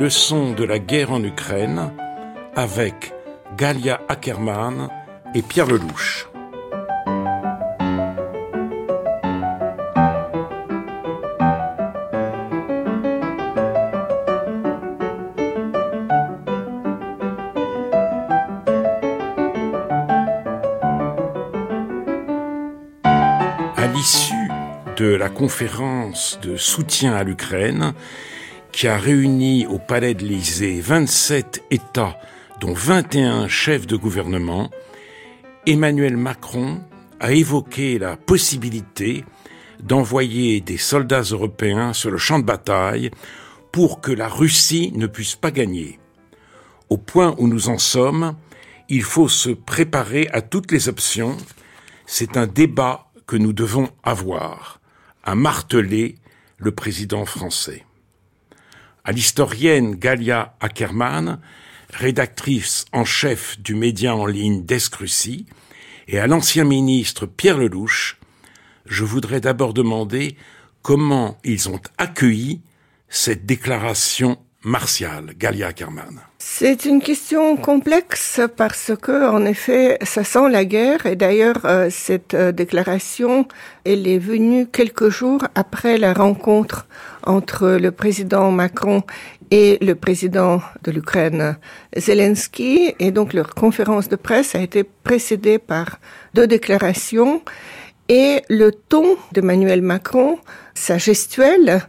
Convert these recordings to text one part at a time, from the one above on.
leçons de la guerre en Ukraine avec Galia Ackerman et Pierre Lelouch. À l'issue de la conférence de soutien à l'Ukraine, qui a réuni au Palais de l'Élysée 27 États, dont 21 chefs de gouvernement, Emmanuel Macron a évoqué la possibilité d'envoyer des soldats européens sur le champ de bataille pour que la Russie ne puisse pas gagner. Au point où nous en sommes, il faut se préparer à toutes les options. C'est un débat que nous devons avoir, a martelé le président français. À l'historienne Galia Ackerman, rédactrice en chef du média en ligne Descrucy, et à l'ancien ministre Pierre Lelouch, je voudrais d'abord demander comment ils ont accueilli cette déclaration martiale, Galia Ackerman. C'est une question complexe parce que, en effet, ça sent la guerre et d'ailleurs, euh, cette euh, déclaration, elle est venue quelques jours après la rencontre entre le président Macron et le président de l'Ukraine, Zelensky. Et donc, leur conférence de presse a été précédée par deux déclarations et le ton d'Emmanuel Macron, sa gestuelle,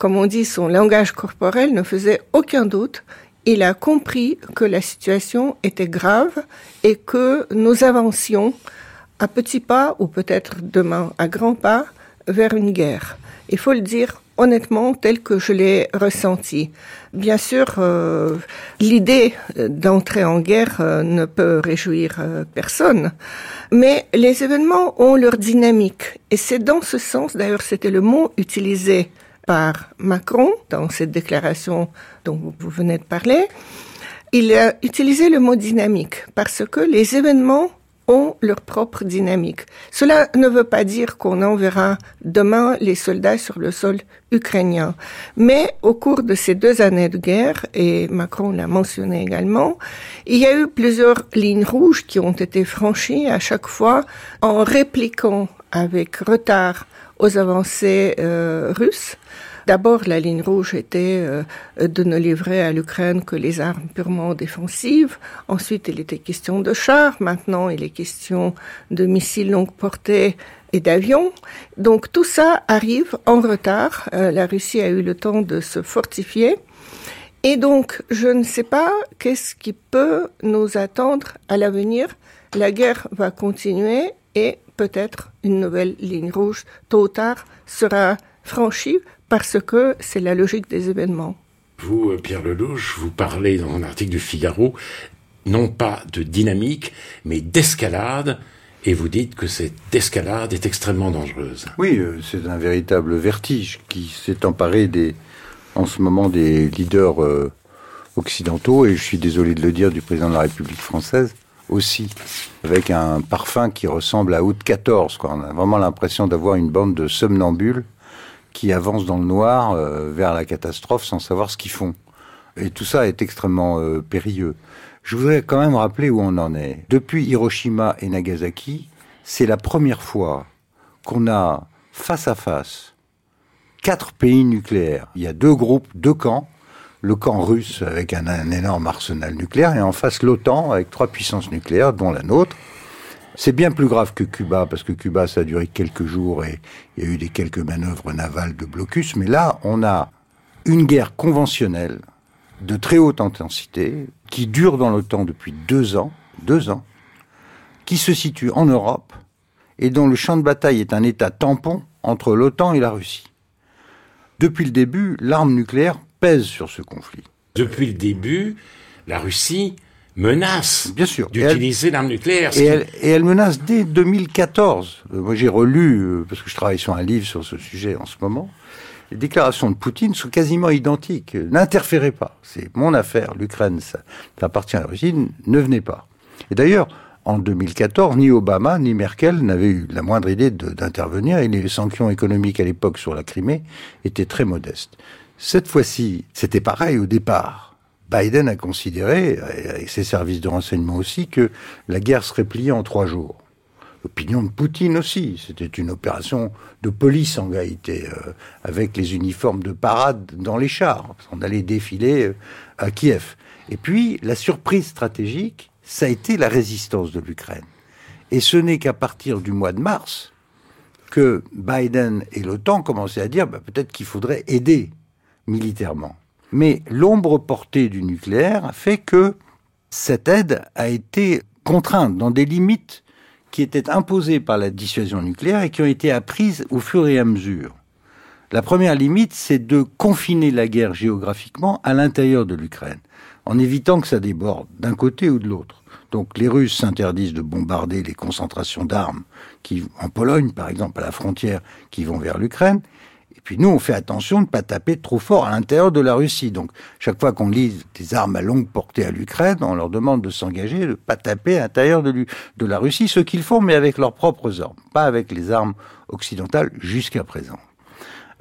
comme on dit, son langage corporel ne faisait aucun doute il a compris que la situation était grave et que nous avancions à petits pas ou peut-être demain à grands pas vers une guerre. Il faut le dire honnêtement tel que je l'ai ressenti. Bien sûr, euh, l'idée d'entrer en guerre euh, ne peut réjouir euh, personne, mais les événements ont leur dynamique et c'est dans ce sens, d'ailleurs c'était le mot utilisé par Macron dans cette déclaration dont vous venez de parler, il a utilisé le mot dynamique parce que les événements ont leur propre dynamique. Cela ne veut pas dire qu'on enverra demain les soldats sur le sol ukrainien. Mais au cours de ces deux années de guerre, et Macron l'a mentionné également, il y a eu plusieurs lignes rouges qui ont été franchies à chaque fois en répliquant avec retard aux avancées euh, russes. D'abord, la ligne rouge était euh, de ne livrer à l'Ukraine que les armes purement défensives. Ensuite, il était question de chars. Maintenant, il est question de missiles longue portée et d'avions. Donc tout ça arrive en retard. Euh, la Russie a eu le temps de se fortifier. Et donc, je ne sais pas qu'est-ce qui peut nous attendre à l'avenir. La guerre va continuer et peut-être une nouvelle ligne rouge, tôt ou tard, sera franchie parce que c'est la logique des événements. Vous, euh, Pierre Lelouch, vous parlez dans un article du Figaro, non pas de dynamique, mais d'escalade, et vous dites que cette escalade est extrêmement dangereuse. Oui, euh, c'est un véritable vertige qui s'est emparé des, en ce moment des leaders euh, occidentaux, et je suis désolé de le dire, du président de la République française aussi, avec un parfum qui ressemble à août 14. Quoi. On a vraiment l'impression d'avoir une bande de somnambules qui avancent dans le noir euh, vers la catastrophe sans savoir ce qu'ils font. Et tout ça est extrêmement euh, périlleux. Je voudrais quand même rappeler où on en est. Depuis Hiroshima et Nagasaki, c'est la première fois qu'on a face à face quatre pays nucléaires. Il y a deux groupes, deux camps le camp russe avec un, énorme arsenal nucléaire et en face l'OTAN avec trois puissances nucléaires, dont la nôtre. C'est bien plus grave que Cuba, parce que Cuba, ça a duré quelques jours et il y a eu des quelques manœuvres navales de blocus. Mais là, on a une guerre conventionnelle de très haute intensité qui dure dans l'OTAN depuis deux ans, deux ans, qui se situe en Europe et dont le champ de bataille est un état tampon entre l'OTAN et la Russie. Depuis le début, l'arme nucléaire pèse sur ce conflit. Depuis le début, la Russie menace Bien sûr. d'utiliser l'arme nucléaire. Et, elle, et elle menace dès 2014. Euh, moi, j'ai relu, euh, parce que je travaille sur un livre sur ce sujet en ce moment, les déclarations de Poutine sont quasiment identiques. N'interférez pas. C'est mon affaire. L'Ukraine, ça, ça appartient à la Russie. Ne venez pas. Et d'ailleurs, en 2014, ni Obama ni Merkel n'avaient eu la moindre idée d'intervenir et les sanctions économiques à l'époque sur la Crimée étaient très modestes. Cette fois-ci, c'était pareil au départ. Biden a considéré, et ses services de renseignement aussi, que la guerre serait pliée en trois jours. L'opinion de Poutine aussi. C'était une opération de police en réalité, euh, avec les uniformes de parade dans les chars. On allait défiler euh, à Kiev. Et puis, la surprise stratégique, ça a été la résistance de l'Ukraine. Et ce n'est qu'à partir du mois de mars que Biden et l'OTAN commençaient à dire bah, peut-être qu'il faudrait aider militairement. Mais l'ombre portée du nucléaire fait que cette aide a été contrainte dans des limites qui étaient imposées par la dissuasion nucléaire et qui ont été apprises au fur et à mesure. La première limite, c'est de confiner la guerre géographiquement à l'intérieur de l'Ukraine, en évitant que ça déborde d'un côté ou de l'autre. Donc les Russes s'interdisent de bombarder les concentrations d'armes qui, en Pologne par exemple, à la frontière, qui vont vers l'Ukraine, et puis nous, on fait attention de ne pas taper trop fort à l'intérieur de la Russie. Donc chaque fois qu'on lise des armes à longue portée à l'Ukraine, on leur demande de s'engager, de ne pas taper à l'intérieur de la Russie, ce qu'ils font, mais avec leurs propres armes, pas avec les armes occidentales jusqu'à présent.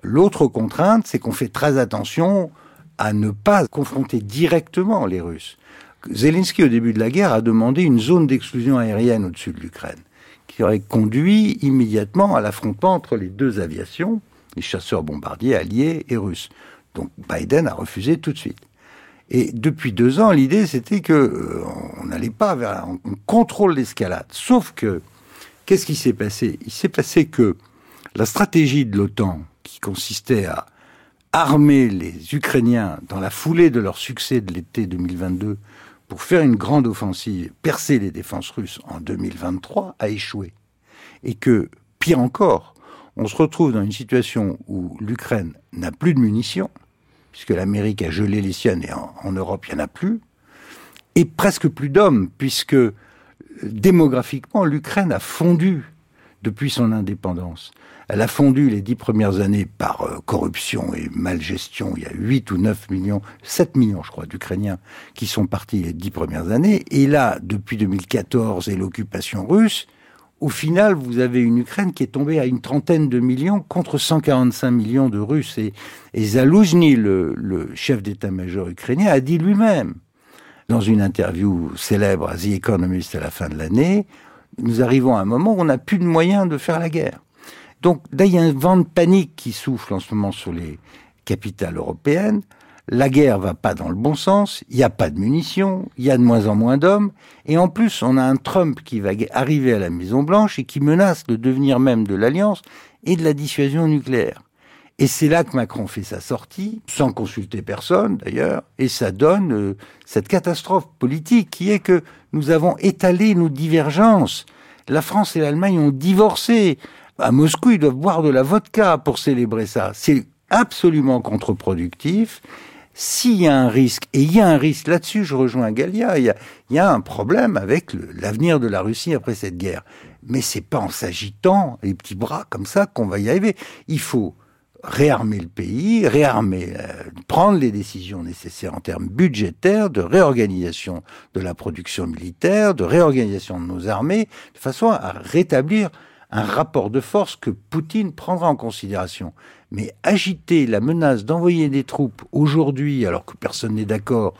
L'autre contrainte, c'est qu'on fait très attention à ne pas confronter directement les Russes. Zelensky, au début de la guerre, a demandé une zone d'exclusion aérienne au-dessus de l'Ukraine, qui aurait conduit immédiatement à l'affrontement entre les deux aviations, les chasseurs bombardiers alliés et russes. Donc Biden a refusé tout de suite. Et depuis deux ans, l'idée c'était que euh, on n'allait pas vers, on, contrôle l'escalade. Sauf que qu'est-ce qui s'est passé? Il s'est passé que la stratégie de l'OTAN, qui consistait à armer les Ukrainiens dans la foulée de leur succès de l'été 2022 pour faire une grande offensive, percer les défenses russes en 2023, a échoué. Et que, pire encore, on se retrouve dans une situation où l'Ukraine n'a plus de munitions, puisque l'Amérique a gelé les siennes et en, Europe il n'y en a plus, et presque plus d'hommes, puisque démographiquement l'Ukraine a fondu depuis son indépendance. Elle a fondu les dix premières années par euh, corruption et malgestion. Il y a 8 ou 9 millions, 7 millions, je crois, d'Ukrainiens qui sont partis les dix premières années. Et là, depuis 2014 et l'occupation russe, au final, vous avez une Ukraine qui est tombée à une trentaine de millions contre 145 millions de Russes. Et, et le, le chef d'état-major ukrainien, a dit lui-même, dans une interview célèbre à The Economist à la fin de l'année, nous arrivons à un moment où on n'a plus de moyens de faire la guerre. Donc là, il y a un vent de panique qui souffle en ce moment sur les capitales européennes la guerre va pas dans le bon sens, il n'y a pas de munitions, il y a de moins en moins d'hommes, et en plus on a un Trump qui va arriver à la Maison Blanche et qui menace de devenir même de l'alliance et de la dissuasion nucléaire. Et c'est là que Macron fait sa sortie, sans consulter personne d'ailleurs, et ça donne euh, cette catastrophe politique qui est que nous avons étalé nos divergences. La France et l'Allemagne ont divorcé. À Moscou, ils doivent boire de la vodka pour célébrer ça. C'est absolument contre-productif s'il y a un risque, et il y a un risque là-dessus, je rejoins Galia, il y a, un problème avec l'avenir de la Russie après cette guerre. Mais c'est pas en s'agitant les petits bras comme ça qu'on va y arriver. Il faut réarmer le pays, réarmer, euh, prendre les décisions nécessaires en termes budgétaires, de réorganisation de la production militaire, de réorganisation de nos armées, de façon à rétablir un rapport de force que Poutine prendra en considération. Mais agiter la menace d'envoyer des troupes aujourd'hui, alors que personne n'est d'accord,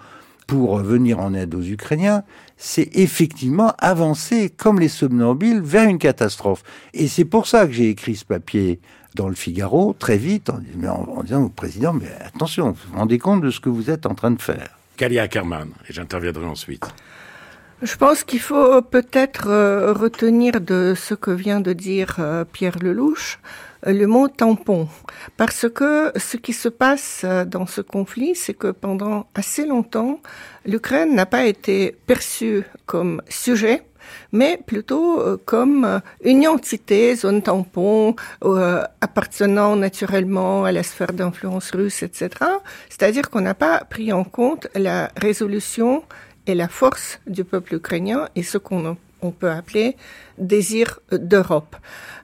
pour venir en aide aux Ukrainiens, c'est effectivement avancer comme les somnambules vers une catastrophe. Et c'est pour ça que j'ai écrit ce papier dans le Figaro très vite en, disant au président, mais attention, vous vous rendez compte de ce que vous êtes en train de faire. Kalia Ackerman, et j'interviendrai ensuite. Je pense qu'il faut peut-être euh, retenir de ce que vient de dire euh, Pierre Lelouch le mot tampon. Parce que ce qui se passe dans ce conflit, c'est que pendant assez longtemps, l'Ukraine n'a pas été perçue comme sujet, mais plutôt comme une entité, zone tampon, appartenant naturellement à la sphère d'influence russe, etc. C'est-à-dire qu'on n'a pas pris en compte la résolution et la force du peuple ukrainien et ce qu'on on peut appeler désir d'Europe.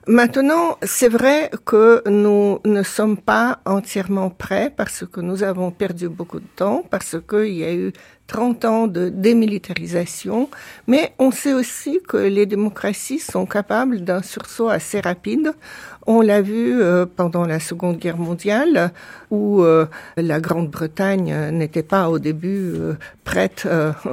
Maintenant, c'est vrai que nous ne sommes pas entièrement prêts parce que nous avons perdu beaucoup de temps, parce qu'il y a eu 30 ans de démilitarisation, mais on sait aussi que les démocraties sont capables d'un sursaut assez rapide. On l'a vu euh, pendant la Seconde Guerre mondiale, où euh, la Grande-Bretagne n'était pas au début euh, prête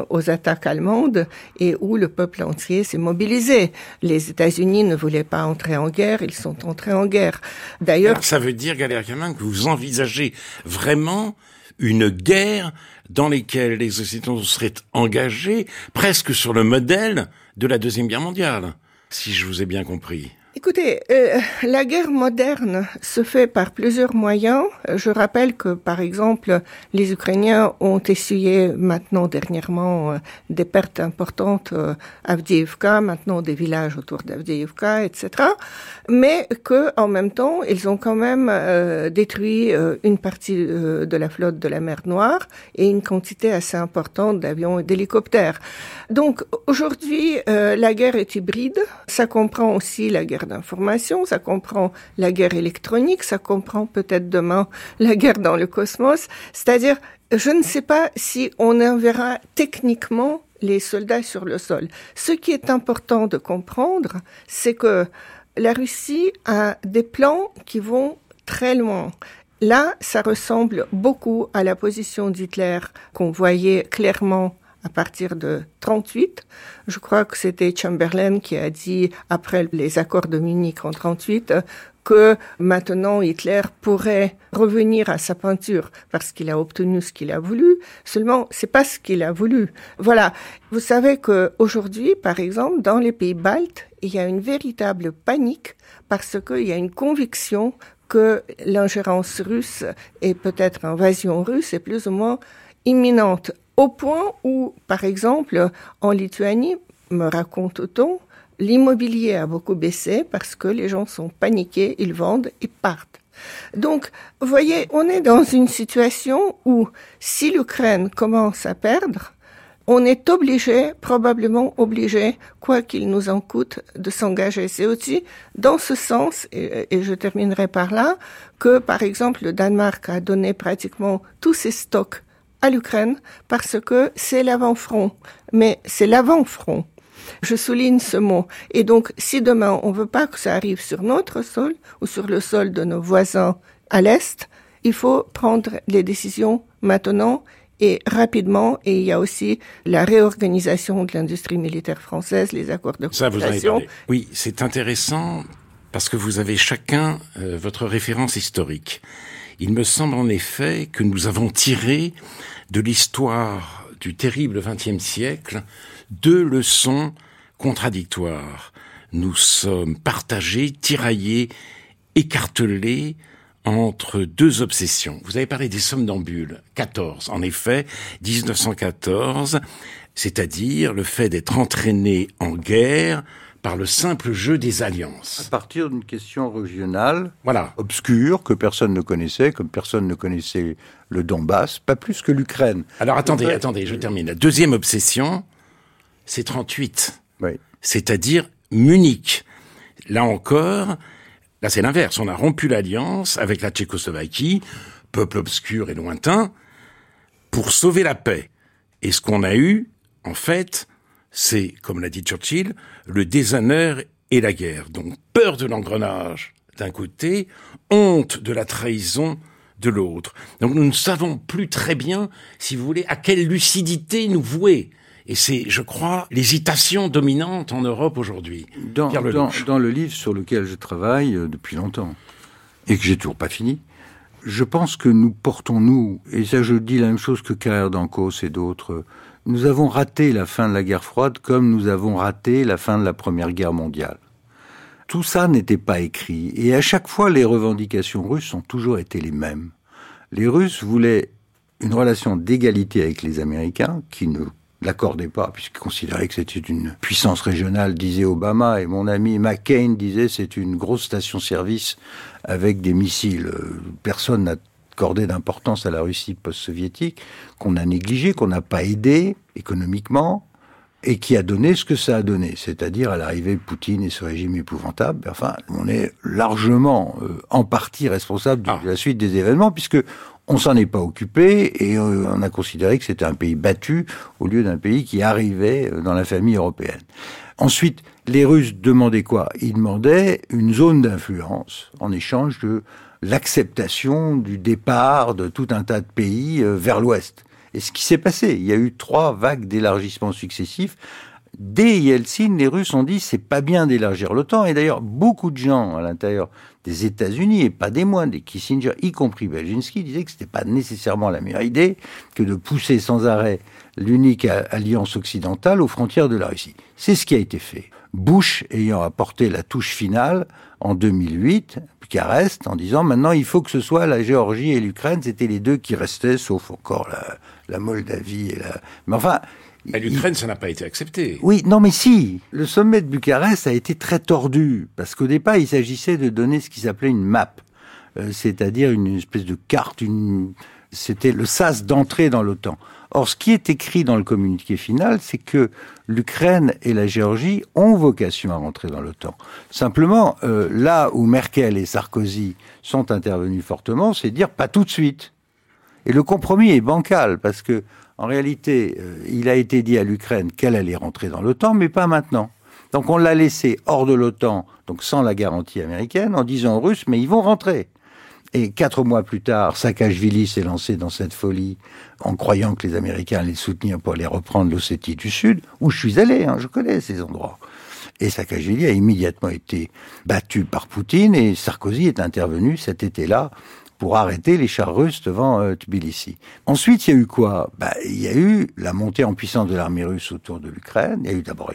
aux attaques allemandes et où le peuple entier s'est mobilisé. Les États-Unis ne voulaient pas entrer en guerre, ils sont entrés en guerre. D'ailleurs, ça veut dire, Galéa que vous envisagez vraiment une guerre dans laquelle les Occidentaux seraient engagés presque sur le modèle de la Deuxième Guerre mondiale, si je vous ai bien compris. Écoutez, euh, la guerre moderne se fait par plusieurs moyens. Je rappelle que, par exemple, les Ukrainiens ont essuyé maintenant dernièrement euh, des pertes importantes euh, à Avdiivka, maintenant des villages autour d'Avdiivka, etc. Mais que, en même temps, ils ont quand même détruit une partie de la flotte de la mer Noire et une quantité assez importante d'avions et d'hélicoptères. Donc, aujourd'hui, la guerre est hybride. Ça comprend aussi la guerre d'information, ça comprend la guerre électronique, ça comprend peut-être demain la guerre dans le cosmos. C'est-à-dire, je ne sais pas si on enverra techniquement les soldats sur le sol. Ce qui est important de comprendre, c'est que la Russie a des plans qui vont très loin. Là, ça ressemble beaucoup à la position d'Hitler qu'on voyait clairement à partir de 38. Je crois que c'était Chamberlain qui a dit, après les accords de Munich en 38, que maintenant Hitler pourrait revenir à sa peinture parce qu'il a obtenu ce qu'il a voulu. Seulement, c'est pas ce qu'il a voulu. Voilà. Vous savez que aujourd'hui, par exemple, dans les pays baltes, il y a une véritable panique parce qu'il y a une conviction que l'ingérence russe et peut-être invasion russe est plus ou moins imminente. Au point où, par exemple, en Lituanie, me raconte-t-on, l'immobilier a beaucoup baissé parce que les gens sont paniqués, ils vendent et partent. Donc, vous voyez, on est dans une situation où si l'Ukraine commence à perdre, on est obligé, probablement obligé, quoi qu'il nous en coûte, de s'engager. C'est aussi dans ce sens, et, et, je terminerai par là, que par exemple le Danemark a donné pratiquement tous ses stocks à l'Ukraine parce que c'est l'avant-front. Mais c'est l'avant-front. Je souligne ce mot. Et donc, si demain on veut pas que ça arrive sur notre sol ou sur le sol de nos voisins à l'Est, il faut prendre les décisions maintenant et rapidement. Et il y a aussi la réorganisation de l'industrie militaire française, les accords de Ça, vous avez Oui, c'est intéressant parce que vous avez chacun euh, votre référence historique. Il me semble en effet que nous avons tiré de l'histoire du terrible XXe siècle deux leçons contradictoires. Nous sommes partagés, tiraillés, écartelés entre deux obsessions. Vous avez parlé des somnambules. 14. En effet, 1914, c'est-à-dire le fait d'être entraîné en guerre par le simple jeu des alliances. À partir d'une question régionale, voilà. obscure, que personne ne connaissait, comme personne ne connaissait le Donbass, pas plus que l'Ukraine. Alors attendez, attendez, je termine. La deuxième obsession, c'est 38. Oui. C'est-à-dire Munich. Là encore, là c'est l'inverse. On a rompu l'alliance avec la Tchécoslovaquie, peuple obscur et lointain, pour sauver la paix. Et ce qu'on a eu, en fait, c'est, comme l'a dit Churchill, le déshonneur et la guerre. Donc peur de l'engrenage d'un côté, honte de la trahison de l'autre. Donc nous ne savons plus très bien, si vous voulez, à quelle lucidité nous vouer. Et c'est, je crois, l'hésitation dominante en Europe aujourd'hui. Dans, dans, le livre sur lequel je travaille euh, depuis longtemps, et que j'ai toujours pas fini, je pense que nous portons, nous, et ça je dis la même chose que Carrère d'Ancos et d'autres, nous avons raté la fin de la guerre froide comme nous avons raté la fin de la Première Guerre mondiale. Tout ça n'était pas écrit, et à chaque fois les revendications russes ont toujours été les mêmes. Les Russes voulaient une relation d'égalité avec les Américains, qui ne l'accordaient pas, puisqu'ils considéraient que c'était une puissance régionale, disait Obama, et mon ami McCain disait c'est une grosse station-service avec des missiles. Personne n'a accordé d'importance à la Russie post-soviétique, qu'on a négligé, qu'on n'a pas aidé économiquement, et qui a donné ce que ça a donné, c'est-à-dire à, l'arrivée de Poutine et ce régime épouvantable. Enfin, on est largement, euh, en partie responsable de, ah. la suite des événements, puisque On s'en est pas occupé et euh, on a considéré que c'était un pays battu au lieu d'un pays qui arrivait euh, dans la famille européenne. Ensuite, les Russes demandaient quoi? Ils demandaient une zone d'influence en échange de l'acceptation du départ de tout un tas de pays euh, vers l'ouest. Et ce qui s'est passé, il y a eu trois vagues d'élargissement successifs. Dès Yeltsin, les Russes ont dit c'est pas bien d'élargir l'OTAN. Et d'ailleurs, beaucoup de gens à l'intérieur des États-Unis, et pas des moines, des Kissinger, y compris Belginski, disaient que c'était pas nécessairement la meilleure idée que de pousser sans arrêt l'unique alliance occidentale aux frontières de la Russie. C'est ce qui a été fait. Bush ayant apporté la touche finale en 2008, Bucarest, en disant maintenant il faut que ce soit la Géorgie et l'Ukraine, c'était les deux qui restaient, sauf encore la, la Moldavie et la... Mais enfin, l'Ukraine, ça n'a pas été accepté. Oui, non, mais si. Le sommet de Bucarest a été très tordu parce qu'au départ, il s'agissait de donner ce qui s'appelait une map, euh, c'est-à-dire une espèce de carte. Une... C'était le sas d'entrée dans l'OTAN. Or, ce qui est écrit dans le communiqué final, c'est que l'Ukraine et la Géorgie ont vocation à rentrer dans l'OTAN. Simplement, euh, là où Merkel et Sarkozy sont intervenus fortement, c'est dire pas tout de suite. Et le compromis est bancal parce que en réalité, euh, il a été dit à l'Ukraine qu'elle allait rentrer dans l'OTAN, mais pas maintenant. Donc on l'a laissé hors de l'OTAN, donc sans la garantie américaine, en disant aux Russes, mais ils vont rentrer. Et quatre mois plus tard, Saakashvili s'est lancé dans cette folie en croyant que les Américains allaient soutenir pour aller reprendre l'Ossétie du Sud, où je suis allé, hein, je connais ces endroits. Et Saakashvili a immédiatement été battu par Poutine et Sarkozy est intervenu cet été-là pour arrêter les chars russes devant euh, Tbilissi. Ensuite, il y a eu quoi? Bah, Il y a eu la montée en puissance de l'armée russe autour de l'Ukraine. Il y a eu d'abord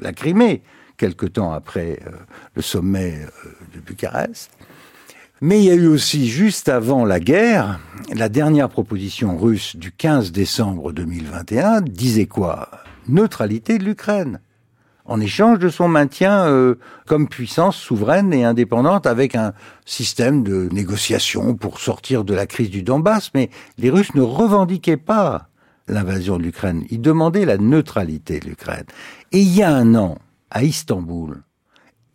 la, Crimée, quelque temps après euh, le sommet euh, de Bucarest. Mais il y a eu aussi, juste avant la guerre, la dernière proposition russe du 15 décembre 2021 disait quoi? Neutralité de l'Ukraine en échange de son maintien euh, comme puissance souveraine et indépendante avec un système de négociation pour sortir de la crise du Donbass. Mais les Russes ne revendiquaient pas l'invasion de l'Ukraine. Ils demandaient la neutralité de l'Ukraine. Et il y a un an, à Istanbul,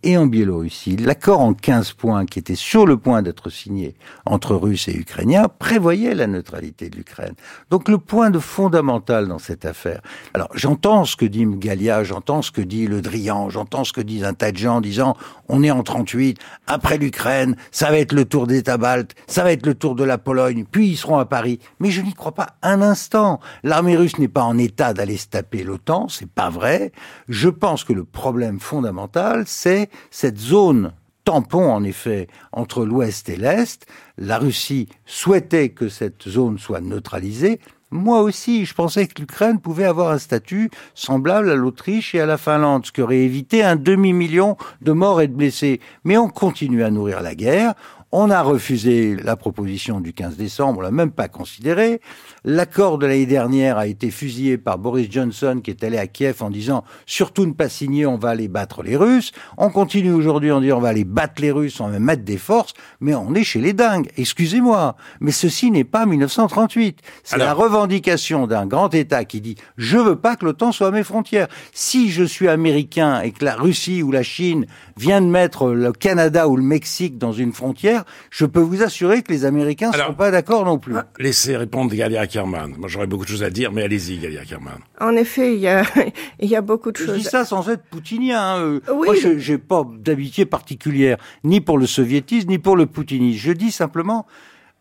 et en Biélorussie, l'accord en 15 points qui était sur le point d'être signé entre Russes et Ukrainiens prévoyait la neutralité de l'Ukraine. Donc le point de fondamental dans cette affaire. Alors j'entends ce que dit Mgalia, j'entends ce que dit Le Drian, j'entends ce que disent un tas de gens disant on est en 38, après l'Ukraine, ça va être le tour des États baltes, ça va être le tour de la Pologne, puis ils seront à Paris. Mais je n'y crois pas un instant. L'armée russe n'est pas en état d'aller se taper l'OTAN, c'est pas vrai. Je pense que le problème fondamental, c'est cette zone tampon, en effet, entre l'Ouest et l'Est. La Russie souhaitait que cette zone soit neutralisée. Moi aussi, je pensais que l'Ukraine pouvait avoir un statut semblable à l'Autriche et à la Finlande, ce qui aurait évité un demi-million de morts et de blessés. Mais on continue à nourrir la guerre, on a refusé la proposition du 15 décembre, on l'a même pas considérée. L'accord de l'année dernière a été fusillé par Boris Johnson qui est allé à Kiev en disant surtout ne pas signer, on va aller battre les Russes. On continue aujourd'hui en disant on va aller battre les Russes, on va mettre des forces, mais on est chez les dingues. Excusez-moi, mais ceci n'est pas 1938. C'est la revendication d'un grand État qui dit je veux pas que l'OTAN soit à mes frontières. Si je suis américain et que la Russie ou la Chine vient de mettre le Canada ou le Mexique dans une frontière, je peux vous assurer que les Américains ne sont pas d'accord non plus. Laissez répondre Galia Ackerman. Moi, j'aurais beaucoup de choses à dire, mais allez-y, Galia Ackerman. En effet, il y a, il y a beaucoup de choses. Je dis ça sans être poutinien. Hein. Euh, moi, je n'ai pas d'amitié particulière, ni pour le soviétisme, ni pour le poutinisme. Je dis simplement,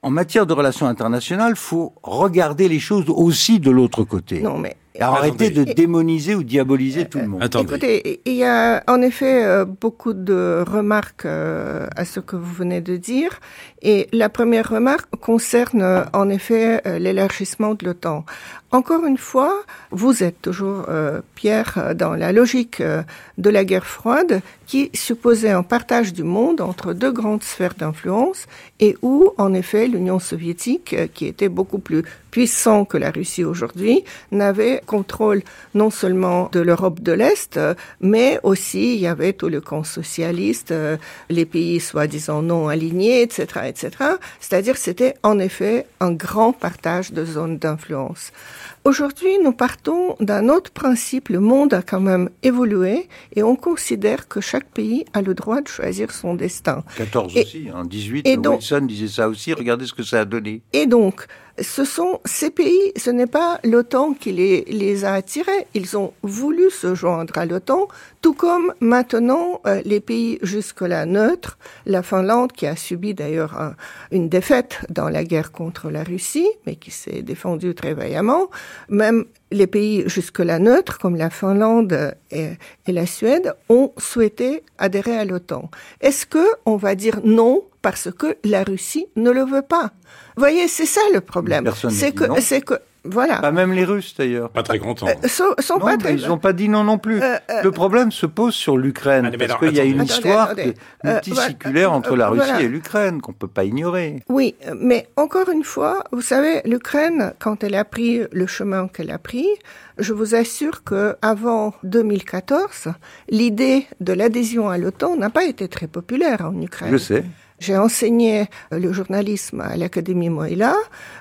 en matière de relations internationales, faut regarder les choses aussi de l'autre côté. Non, mais arrêtez de démoniser ou diaboliser tout le monde. Écoutez, il y a en effet euh, beaucoup de remarques euh, à ce que vous venez de dire. Et la première remarque concerne euh, en effet l'élargissement de l'OTAN. Encore une fois, vous êtes toujours, Pierre, dans la logique de la guerre froide qui supposait un partage du monde entre deux grandes sphères d'influence et où, en effet, l'Union soviétique, qui était beaucoup plus puissant que la Russie aujourd'hui, n'avait contrôle non seulement de l'Europe de l'Est, mais aussi il y avait tout le camp socialiste, euh, les pays soi-disant non alignés, etc., etc. C'est-à-dire c'était en effet un grand partage de zones d'influence. Aujourd'hui, nous partons d'un autre principe. Le monde a quand même évolué et on considère que chaque pays a le droit de choisir son destin. 14 aussi, en hein, 18, et Wilson disait ça aussi. Regardez ce que ça a donné. Et donc, ce sont ces pays, ce n'est pas l'OTAN qui les, les, a attirés, ils ont voulu se joindre à l'OTAN, tout comme maintenant euh, les pays jusque-là neutres, la Finlande qui a subi d'ailleurs une défaite dans la guerre contre la Russie, mais qui s'est défendue très vaillamment, même les pays jusque-là neutres, comme la Finlande et, et, la Suède, ont souhaité adhérer à l'OTAN. Est-ce que on va dire non parce que la Russie ne le veut pas? Vous voyez, c'est ça le problème. C'est que, c'est que, voilà. Pas même les Russes d'ailleurs. Pas très contents. Euh, sont, sont pas très... Ils n'ont pas dit non non plus. Euh, euh, le problème se pose sur l'Ukraine ah, parce qu'il y a une histoire attendez, multiséculaire entre la Russie et l'Ukraine qu'on peut pas ignorer. Oui, mais encore une fois, vous savez, l'Ukraine, quand elle a pris le chemin qu'elle a pris, je vous assure que avant 2014, l'idée de l'adhésion à l'OTAN n'a pas été très populaire en Ukraine. Je sais. J'ai enseigné le journalisme à l'Académie Moïla.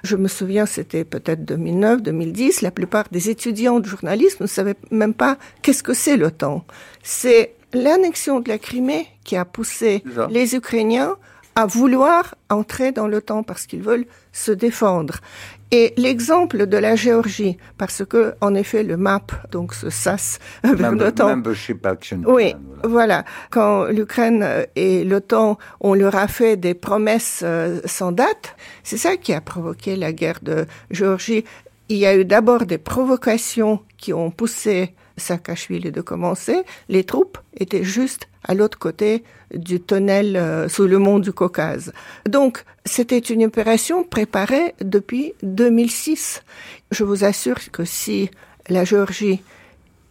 Je me souviens, c'était peut-être 2009, 2010. La plupart des étudiants de journalisme ne savaient même pas qu'est-ce que c'est l'OTAN. C'est l'annexion de la Crimée qui a poussé les Ukrainiens à vouloir entrer dans l'OTAN parce qu'ils veulent se défendre. Et l'exemple de la Géorgie, parce que en effet le MAP, donc ce SAS vers l'OTAN. Oui, voilà. Quand l'Ukraine et l'OTAN, on leur a fait des promesses euh, sans date, c'est ça qui a provoqué la guerre de Géorgie. Il y a eu d'abord des provocations qui ont poussé Saakashvili de commencer. Les troupes étaient juste à l'autre côté du tunnel euh, sous le mont du Caucase. Donc, c'était une opération préparée depuis 2006. Je vous assure que si la Géorgie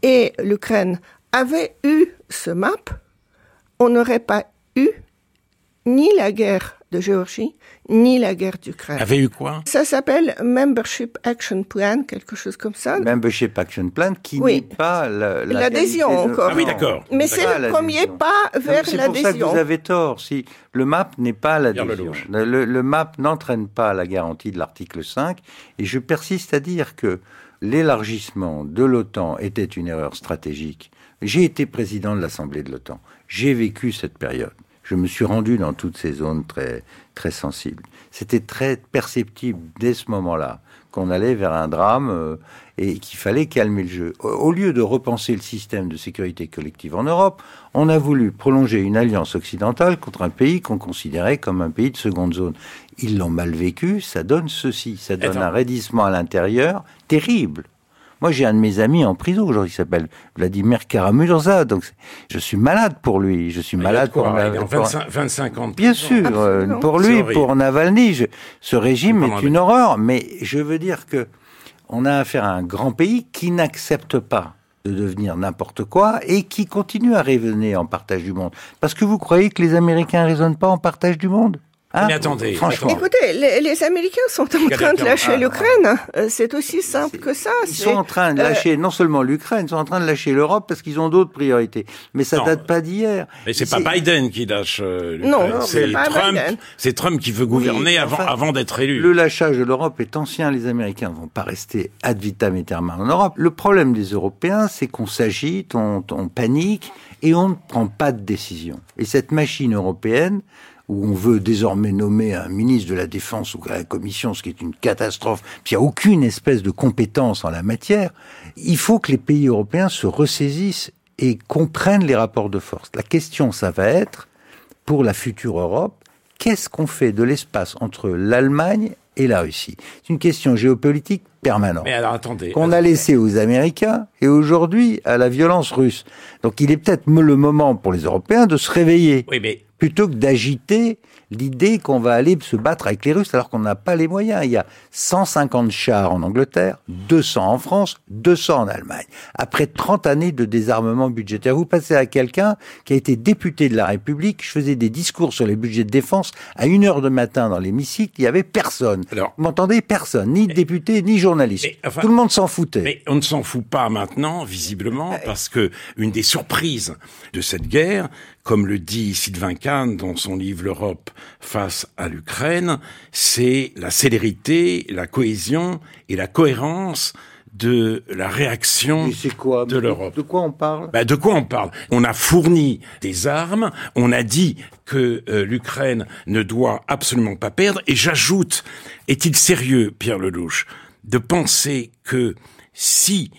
et l'Ukraine avaient eu ce map, on n'aurait pas eu ni la guerre de Géorgie, ni la guerre d'Ukraine. Avait eu quoi? Ça s'appelle Membership Action Plan, quelque chose comme ça. Membership Action Plan, qui n'est pas l'adhésion la, encore. Ah oui, d'accord. Mais c'est le premier pas vers l'adhésion. C'est pour ça que vous avez tort. Si le MAP n'est pas l'adhésion, le, le MAP n'entraîne pas la garantie de l'article 5, et je persiste à dire que l'élargissement de l'OTAN était une erreur stratégique. J'ai été président de l'Assemblée de l'OTAN. J'ai vécu cette période je me suis rendu dans toutes ces zones très, très sensibles. C'était très perceptible dès ce moment-là qu'on allait vers un drame euh, et qu'il fallait calmer le jeu. Au, lieu de repenser le système de sécurité collective en Europe, on a voulu prolonger une alliance occidentale contre un pays qu'on considérait comme un pays de seconde zone. Ils l'ont mal vécu, ça donne ceci, ça donne un raidissement à l'intérieur terrible. Moi, j'ai un de mes amis en prison aujourd'hui qui s'appelle Vladimir Karamurza. Donc, je suis malade pour lui. Je suis malade pour, 25, 25 ans. Bien sûr, pour lui, pour Navalny, ce régime est une horreur. Mais je veux dire que on a affaire à un grand pays qui n'accepte pas de devenir n'importe quoi et qui continue à raisonner en partage du monde. Parce que vous croyez que les Américains raisonnent pas en partage du monde? Hein mais attendez, franchement. Écoutez, les, Américains sont en train de lâcher l'Ukraine. Euh, c'est aussi simple que ça. Ils sont en train de euh, lâcher non seulement l'Ukraine, ils sont en train de lâcher l'Europe parce qu'ils ont d'autres priorités. Mais ça date pas d'hier. Mais c'est pas Biden qui lâche euh, l'Ukraine. Non, c'est Trump. C'est Trump qui veut gouverner avant, avant d'être élu. Le lâchage de l'Europe est ancien. Les Américains ne vont pas rester ad vitam aeternam en Europe. Le problème des Européens, c'est qu'on s'agite, on, on panique et on ne prend pas de décision. Et cette machine européenne, où on veut désormais nommer un ministre de la Défense ou à la Commission, ce qui est une catastrophe, puis il n'y a aucune espèce de compétence en la matière, il faut que les pays européens se ressaisissent et comprennent les rapports de force. La question, ça va être, pour la future Europe, qu'est-ce qu'on fait de l'espace entre l'Allemagne et la Russie? C'est une question géopolitique permanente. Mais alors attendez. Qu'on a laissé aux Américains et aujourd'hui à la violence russe. Donc il est peut-être le moment pour les Européens de se réveiller. Oui, mais plutôt que d'agiter l'idée qu'on va aller se battre avec les Russes alors qu'on n'a pas les moyens. Il y a 150 chars en Angleterre, 200 en France, 200 en Allemagne. Après 30 années de désarmement budgétaire, vous passez à quelqu'un qui a été député de la République. Je faisais des discours sur les budgets de défense à une heure de matin dans l'hémicycle. Il y avait personne. Alors, vous m'entendez? Personne, ni député, ni journaliste. Tout le monde s'en foutait. Mais on ne s'en fout pas maintenant, visiblement, parce que une des surprises de cette guerre, comme le dit Sylvain Kahn dans son livre L'Europe face à l'Ukraine, c'est la célérité, la cohésion et la cohérence de la réaction quoi de l'Europe. De quoi on parle? Bah, De quoi on parle? On a fourni des armes, on a dit que euh, l'Ukraine ne doit absolument pas perdre, et j'ajoute, est-il sérieux, Pierre Lelouch, de penser que si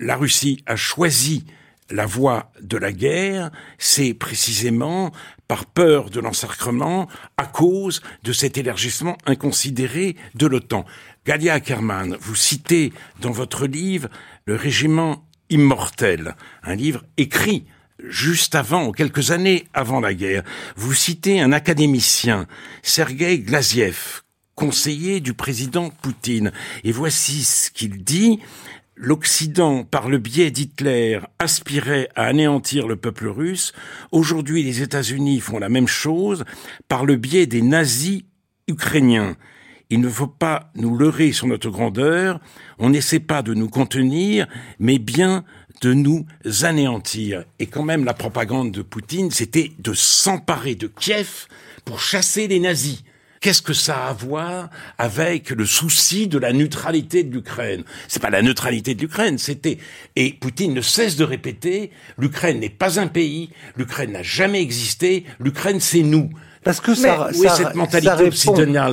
la Russie a choisi la voie de la guerre, c'est précisément par peur de l'encerclement à cause de cet élargissement inconsidéré de l'OTAN. Galia Ackerman, vous citez dans votre livre Le régiment immortel, un livre écrit juste avant, quelques années avant la guerre. Vous citez un académicien, Sergei Glaziev, conseiller du président Poutine. Et voici ce qu'il dit. L'Occident, par le biais d'Hitler, aspirait à anéantir le peuple russe. Aujourd'hui, les États-Unis font la même chose par le biais des nazis ukrainiens. Il ne faut pas nous leurrer sur notre grandeur, on n'essaie pas de nous contenir, mais bien de nous anéantir. Et quand même, la propagande de Poutine, c'était de s'emparer de Kiev pour chasser les nazis. Qu'est-ce que ça a à voir avec le souci de la neutralité de l'Ukraine? C'est pas la neutralité de l'Ukraine, c'était et Poutine ne cesse de répéter l'Ukraine n'est pas un pays, l'Ukraine n'a jamais existé, l'Ukraine c'est nous. Parce que ça, oui, cette mentalité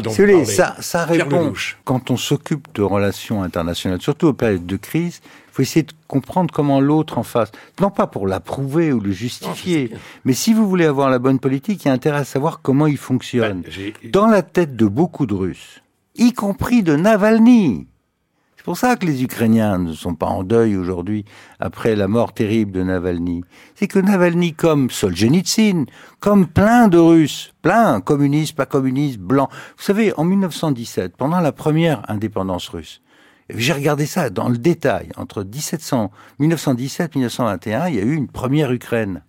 dont vous ça, ça répond. Quand on s'occupe de relations internationales, surtout aux périodes de crise, il faut essayer de comprendre comment l'autre en face, non pas pour l'approuver ou le justifier, mais si vous voulez avoir la bonne politique, il y a intérêt à savoir comment il fonctionne. Ben, Dans la tête de beaucoup de Russes, y compris de Navalny, c'est pour ça que les Ukrainiens ne sont pas en deuil aujourd'hui après la mort terrible de Navalny. C'est que Navalny, comme Solzhenitsyn, comme plein de Russes, plein, communistes, pas communistes, blancs. Vous savez, en 1917, pendant la première indépendance russe, j'ai regardé ça dans le détail. Entre 1700, 1917 1921, il y a eu une première Ukraine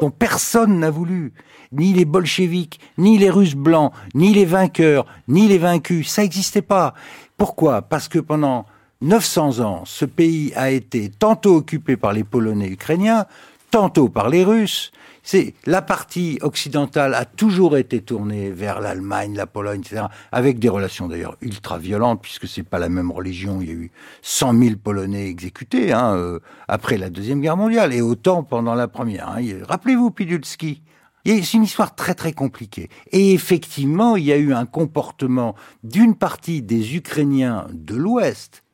dont personne n'a voulu. Ni les bolcheviks, ni les Russes blancs, ni les vainqueurs, ni les vaincus. Ça n'existait pas. Pourquoi? Parce que pendant 900 ans, ce pays a été tantôt occupé par les Polonais ukrainiens, tantôt par les Russes. C'est la partie occidentale a toujours été tournée vers l'Allemagne, la Pologne, etc., avec des relations d'ailleurs ultra violentes puisque c'est pas la même religion. Il y a eu 100 000 Polonais exécutés hein, euh, après la deuxième guerre mondiale et autant pendant la première. Hein. Rappelez-vous Pidulski. C'est une histoire très très compliquée. Et effectivement, il y a eu un comportement d'une partie des Ukrainiens de l'Ouest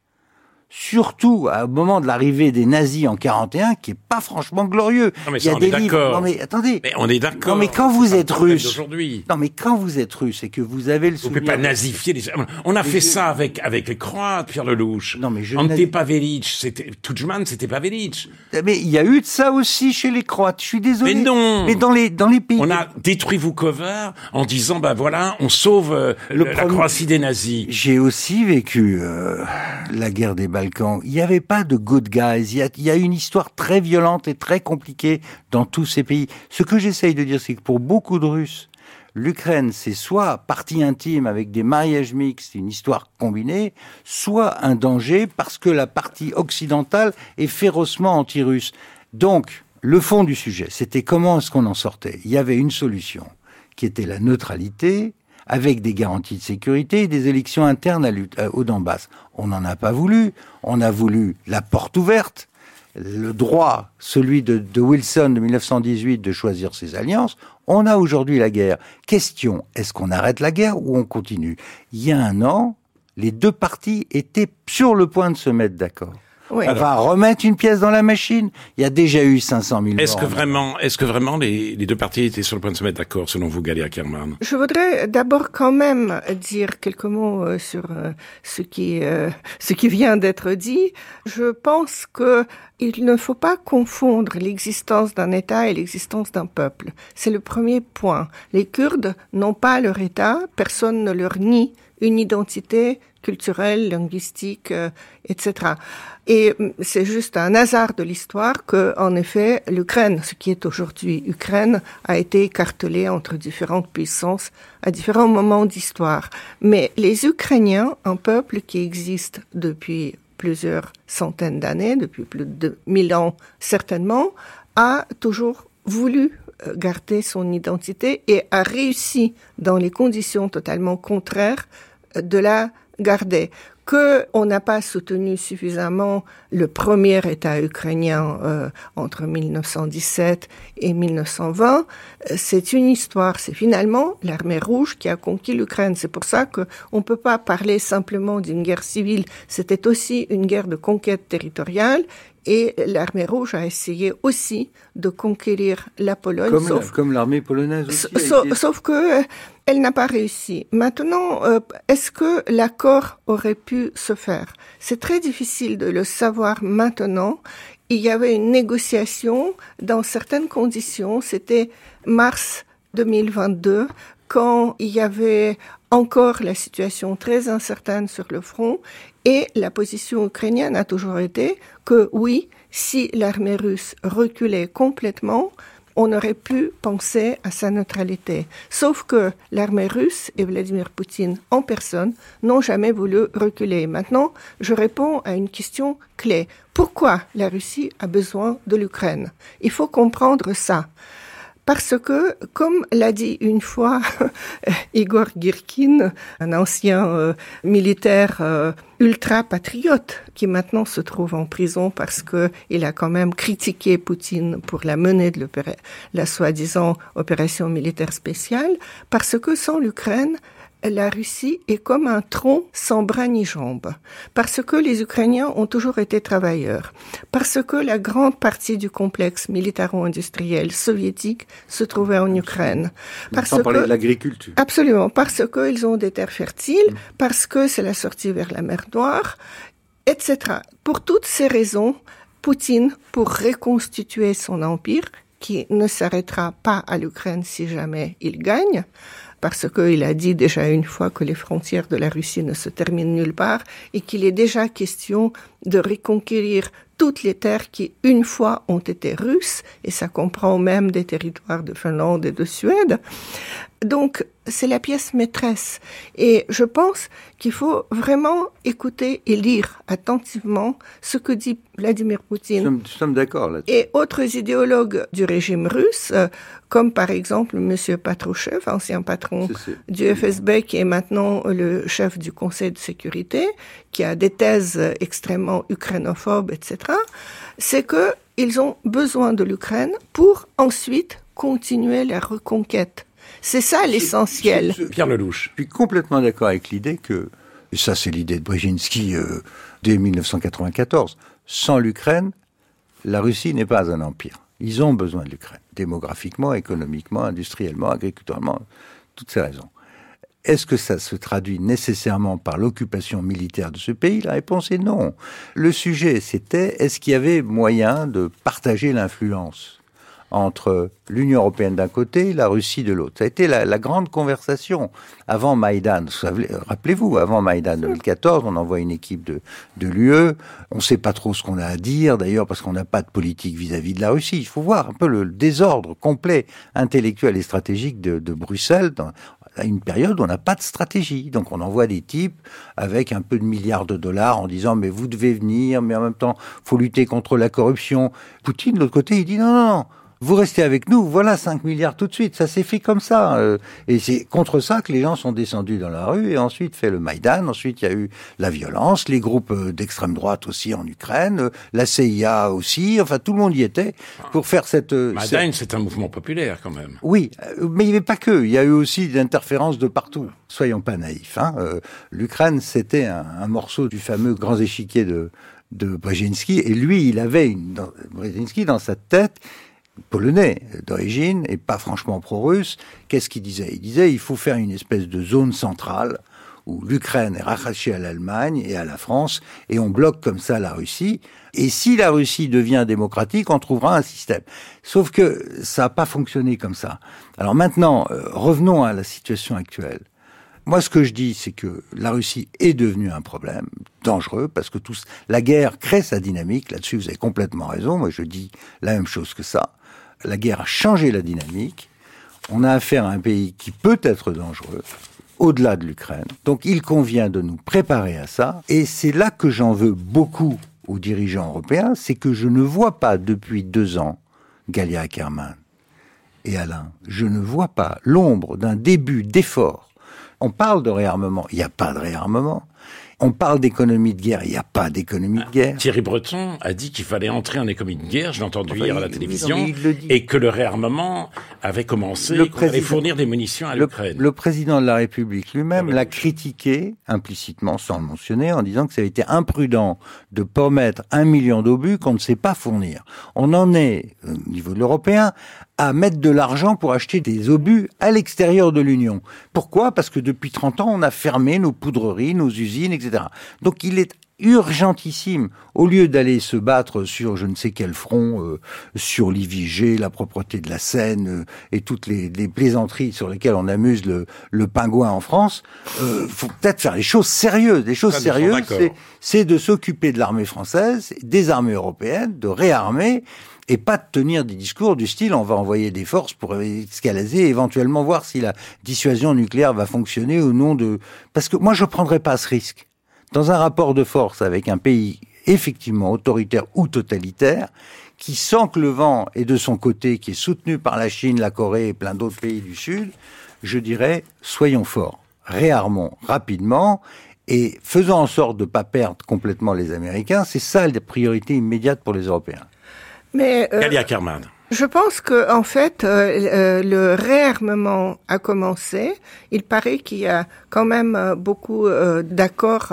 surtout au moment de l'arrivée des nazis en 41, qui est pas franchement glorieux. Non mais Il y a des livres. Non mais attendez. Mais on est d'accord. Non mais quand vous êtes russe. Non mais quand vous êtes russe et que vous avez le. Vous ne pouvez pas nazifier les. On a fait ça avec avec les Croates, Pierre Lelouch. Non mais je. Ante Pavelic, c'était Tudjman, c'était Pavelic. Mais il y a eu de ça aussi chez les Croates. Je suis désolé. Mais non. Mais dans les dans les pays. On a détruit Vukovar en disant bah voilà, on sauve euh, le la Croatie des nazis. J'ai aussi vécu euh, la guerre des Balkans il n'y avait pas de good guys. Il y, a, il y a une histoire très violente et très compliquée dans tous ces pays. Ce que j'essaye de dire, c'est que pour beaucoup de Russes, l'Ukraine, c'est soit partie intime avec des mariages mixtes, une histoire combinée, soit un danger parce que la partie occidentale est férocement anti-russe. Donc, le fond du sujet, c'était comment est-ce qu'on en sortait? Il y avait une solution qui était la neutralité, avec des garanties de sécurité et des élections internes à, au Donbass. On n'en a pas voulu. On a voulu la porte ouverte, le droit, celui de, de Wilson de 1918 de choisir ses alliances. On a aujourd'hui la guerre. Question, est-ce qu'on arrête la guerre ou on continue? Il y a un an, les deux parties étaient sur le point de se mettre d'accord. On va remettre une pièce dans la machine. Il y a déjà eu 500 000 Est-ce que vraiment, est-ce que vraiment les, deux parties étaient sur le point de se mettre d'accord, selon vous, Galia Kerman? Je voudrais d'abord quand même dire quelques mots euh, sur euh, ce qui, euh, ce qui vient d'être dit. Je pense que il ne faut pas confondre l'existence d'un État et l'existence d'un peuple. C'est le premier point. Les Kurdes n'ont pas leur État, personne ne leur nie une identité culturelle, linguistique, euh, etc. Et mm, c'est juste un hasard de l'histoire que, en effet, l'Ukraine, ce qui est aujourd'hui Ukraine, a été écartelée entre différentes puissances à différents moments d'histoire. Mais les Ukrainiens, un peuple qui existe depuis plusieurs centaines d'années, depuis plus de mille ans certainement, a toujours voulu euh, garder son identité et a réussi dans les conditions totalement contraires de la garder que on n'a pas soutenu suffisamment le premier État ukrainien euh, entre 1917 et 1920, euh, c'est une histoire. C'est finalement l'armée rouge qui a conquis l'Ukraine. C'est pour ça que on peut pas parler simplement d'une guerre civile. C'était aussi une guerre de conquête territoriale et l'armée rouge a essayé aussi de conquérir la Pologne. Comme, l'armée polonaise aussi. Sauf, que euh, elle n'a pas réussi. Maintenant, euh, est-ce que l'accord aurait pu se faire? C'est très difficile de le savoir maintenant. Il y avait une négociation dans certaines conditions. C'était mars 2022 quand il y avait encore la situation très incertaine sur le front et la position ukrainienne a toujours été que oui, si l'armée russe reculait complètement, on aurait pu penser à sa neutralité. Sauf que l'armée russe et Vladimir Poutine en personne n'ont jamais voulu reculer. Maintenant, je réponds à une question clé. Pourquoi la Russie a besoin de l'Ukraine? Il faut comprendre ça parce que, comme l'a dit une fois Igor Girkin, un ancien euh, militaire euh, ultra-patriote qui maintenant se trouve en prison parce que il a quand même critiqué Poutine pour la menée de la soi-disant opération militaire spéciale, parce que sans l'Ukraine, la Russie est comme un tronc sans bras ni jambes, parce que les Ukrainiens ont toujours été travailleurs, parce que la grande partie du complexe militaro-industriel soviétique se trouvait en Ukraine. Parce Sans parler de l'agriculture. Absolument, parce qu'ils ont des terres fertiles, parce que c'est la sortie vers la mer Noire, etc. Pour toutes ces raisons, Poutine, pour reconstituer son empire, qui ne s'arrêtera pas à l'Ukraine si jamais il gagne, parce qu'il a dit déjà une fois que les frontières de la Russie ne se terminent nulle part et qu'il est déjà question de reconquérir toutes les terres qui, une fois, ont été russes, et ça comprend même des territoires de Finlande et de Suède. Donc, c'est la pièce maîtresse. Et je pense qu'il faut vraiment écouter et lire attentivement ce que dit Vladimir Poutine. Nous sommes, d'accord là Et autres idéologues du régime russe, euh, comme par exemple M. Patrushev, ancien patron du FSB, qui est maintenant le chef du Conseil de sécurité, qui a des thèses extrêmement ukrainophobes, etc., c'est que ils ont besoin de l'Ukraine pour ensuite continuer la reconquête c'est ça l'essentiel. Pierre Lelouch. Je suis complètement d'accord avec l'idée que, et ça c'est l'idée de Brzezinski euh, dès 1994, sans l'Ukraine, la Russie n'est pas un empire. Ils ont besoin de l'Ukraine, démographiquement, économiquement, industriellement, agriculturellement, toutes ces raisons. Est-ce que ça se traduit nécessairement par l'occupation militaire de ce pays? La réponse est non. Le sujet, c'était est-ce qu'il y avait moyen de partager l'influence? Entre l'Union européenne d'un côté et la Russie de l'autre. Ça a été la, grande conversation avant Maïdan. Rappelez-vous, avant Maïdan 2014, on envoie une équipe de, de l'UE. On ne sait pas trop ce qu'on a à dire, d'ailleurs, parce qu'on n'a pas de politique vis-à-vis de la Russie. Il faut voir un peu le désordre complet intellectuel et stratégique de, de Bruxelles dans, à une période où on n'a pas de stratégie. Donc on envoie des types avec un peu de milliards de dollars en disant mais vous devez venir, mais en même temps faut lutter contre la corruption. Poutine de l'autre côté il dit non non non vous restez avec nous, voilà 5 milliards tout de suite. Ça s'est fait comme ça. Euh, et c'est contre ça que les gens sont descendus dans la rue et ensuite fait le Maïdan. Ensuite, il y a eu la violence, les groupes euh, d'extrême droite aussi en Ukraine, euh, la CIA aussi. Enfin, tout le monde y était pour faire cette... Maïdan, c'est un mouvement populaire quand même. Oui, mais il n'y avait pas que. Il y a eu aussi des interférences de partout. Soyons pas naïfs. Hein. L'Ukraine, c'était un, un, morceau du fameux grand échiquier de, de Brzezinski. Et lui, il avait une, dans, Brzezinski dans sa tête polonais d'origine et pas franchement pro-russe, qu'est-ce qu'il disait? Il disait il faut faire une espèce de zone centrale où l'Ukraine est rattachée à l'Allemagne et à la France et on bloque comme ça la Russie. Et si la Russie devient démocratique, on trouvera un système. Sauf que ça n'a pas fonctionné comme ça. Alors maintenant, euh, revenons à la situation actuelle. Moi, ce que je dis, c'est que la Russie est devenue un problème dangereux parce que tous, la guerre crée sa dynamique. Là-dessus, vous avez complètement raison. Moi, je dis la même chose que ça la guerre a changé la dynamique. On a affaire à un pays qui peut être dangereux, au-delà de l'Ukraine. Donc il convient de nous préparer à ça. Et c'est là que j'en veux beaucoup aux dirigeants européens, c'est que je ne vois pas depuis deux ans Galia Ackerman et Alain, je ne vois pas l'ombre d'un début d'effort On parle de réarmement, il n'y a pas de réarmement. On parle d'économie de guerre, il n'y a pas d'économie de guerre. Thierry Breton a dit qu'il fallait entrer en économie de guerre, je l'ai entendu hier à la télévision, et que le réarmement avait commencé, le allait fournir des munitions à l'Ukraine. Le, président de la République lui-même l'a critiqué implicitement, sans le mentionner, en disant que ça avait été imprudent de pas mettre un million d'obus qu'on ne sait pas fournir. On en est, au niveau de l'européen, à mettre de l'argent pour acheter des obus à l'extérieur de l'Union. Pourquoi? Parce que depuis 30 ans, on a fermé nos poudreries, nos usines, etc. Donc il est urgentissime, au lieu d'aller se battre sur je ne sais quel front, euh, sur l'IVG, la propreté de la Seine euh, et toutes les, plaisanteries sur lesquelles on amuse le, le pingouin en France, euh, faut peut-être faire les choses sérieuses. Des choses sérieuses, c'est de s'occuper de l'armée française, des armées européennes, de réarmer et pas de tenir des discours du style on va envoyer des forces pour escalader et éventuellement voir si la dissuasion nucléaire va fonctionner ou non de parce que moi je prendrais pas ce risque dans un rapport de force avec un pays effectivement autoritaire ou totalitaire qui sent que le vent est de son côté qui est soutenu par la Chine, la Corée et plein d'autres pays du sud, je dirais soyons forts, réarmons rapidement et faisons en sorte de ne pas perdre complètement les Américains, c'est ça la priorité immédiate pour les Européens. Mais euh, Je pense que en fait, euh, euh, le réarmement a commencé. Il paraît qu'il y a quand même beaucoup d'accords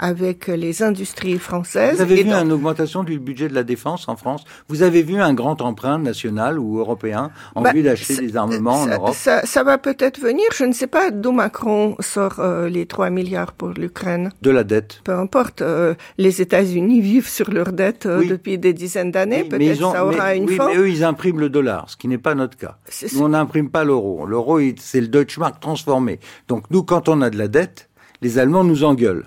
avec les industries françaises. Vous avez vu une augmentation du budget de la défense en France? Vous avez vu un grand emprunt national ou européen en bah, vue d'acheter des armements en Europe? ça, ça, va peut-être venir. Je ne sais pas d'où Macron sort euh, les 3 milliards pour l'Ukraine. De la dette. Peu importe. Euh, les États-Unis vivent sur leur dette euh, depuis des dizaines d'années. peut-être ça aura une oui, forme. mais eux, ils impriment le dollar, ce qui n'est pas notre cas. Nous, on n'imprime pas l'euro. L'euro, c'est le Deutschmark transformé. Donc nous, quand on a de la dette, les Allemands nous engueulent.